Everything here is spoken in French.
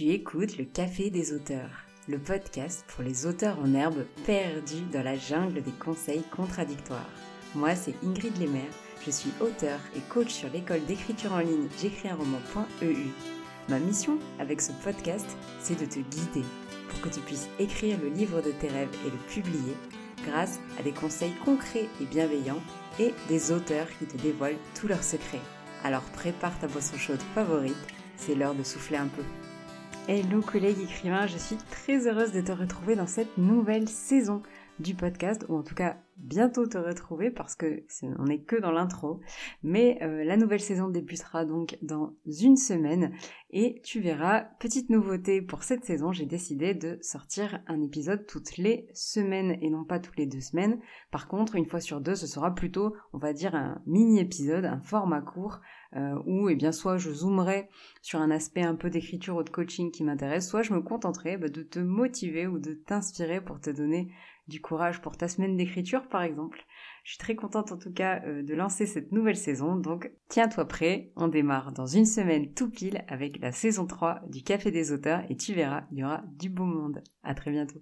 Tu écoutes le Café des auteurs, le podcast pour les auteurs en herbe perdus dans la jungle des conseils contradictoires. Moi, c'est Ingrid Lemaire, je suis auteur et coach sur l'école d'écriture en ligne j'écris un roman.eu. Ma mission avec ce podcast, c'est de te guider pour que tu puisses écrire le livre de tes rêves et le publier grâce à des conseils concrets et bienveillants et des auteurs qui te dévoilent tous leurs secrets. Alors prépare ta boisson chaude favorite, c'est l'heure de souffler un peu. Hello collègues écrivains, je suis très heureuse de te retrouver dans cette nouvelle saison du podcast, ou en tout cas bientôt te retrouver parce que on n'est que dans l'intro. Mais euh, la nouvelle saison débutera donc dans une semaine et tu verras, petite nouveauté pour cette saison, j'ai décidé de sortir un épisode toutes les semaines et non pas toutes les deux semaines. Par contre, une fois sur deux, ce sera plutôt, on va dire, un mini-épisode, un format court euh, où eh bien soit je zoomerai sur un aspect un peu d'écriture ou de coaching qui m'intéresse, soit je me contenterai bah, de te motiver ou de t'inspirer pour te donner du courage pour ta semaine d'écriture par exemple. Je suis très contente en tout cas euh, de lancer cette nouvelle saison, donc tiens-toi prêt, on démarre dans une semaine tout pile avec la saison 3 du Café des auteurs et tu verras, il y aura du beau monde. À très bientôt.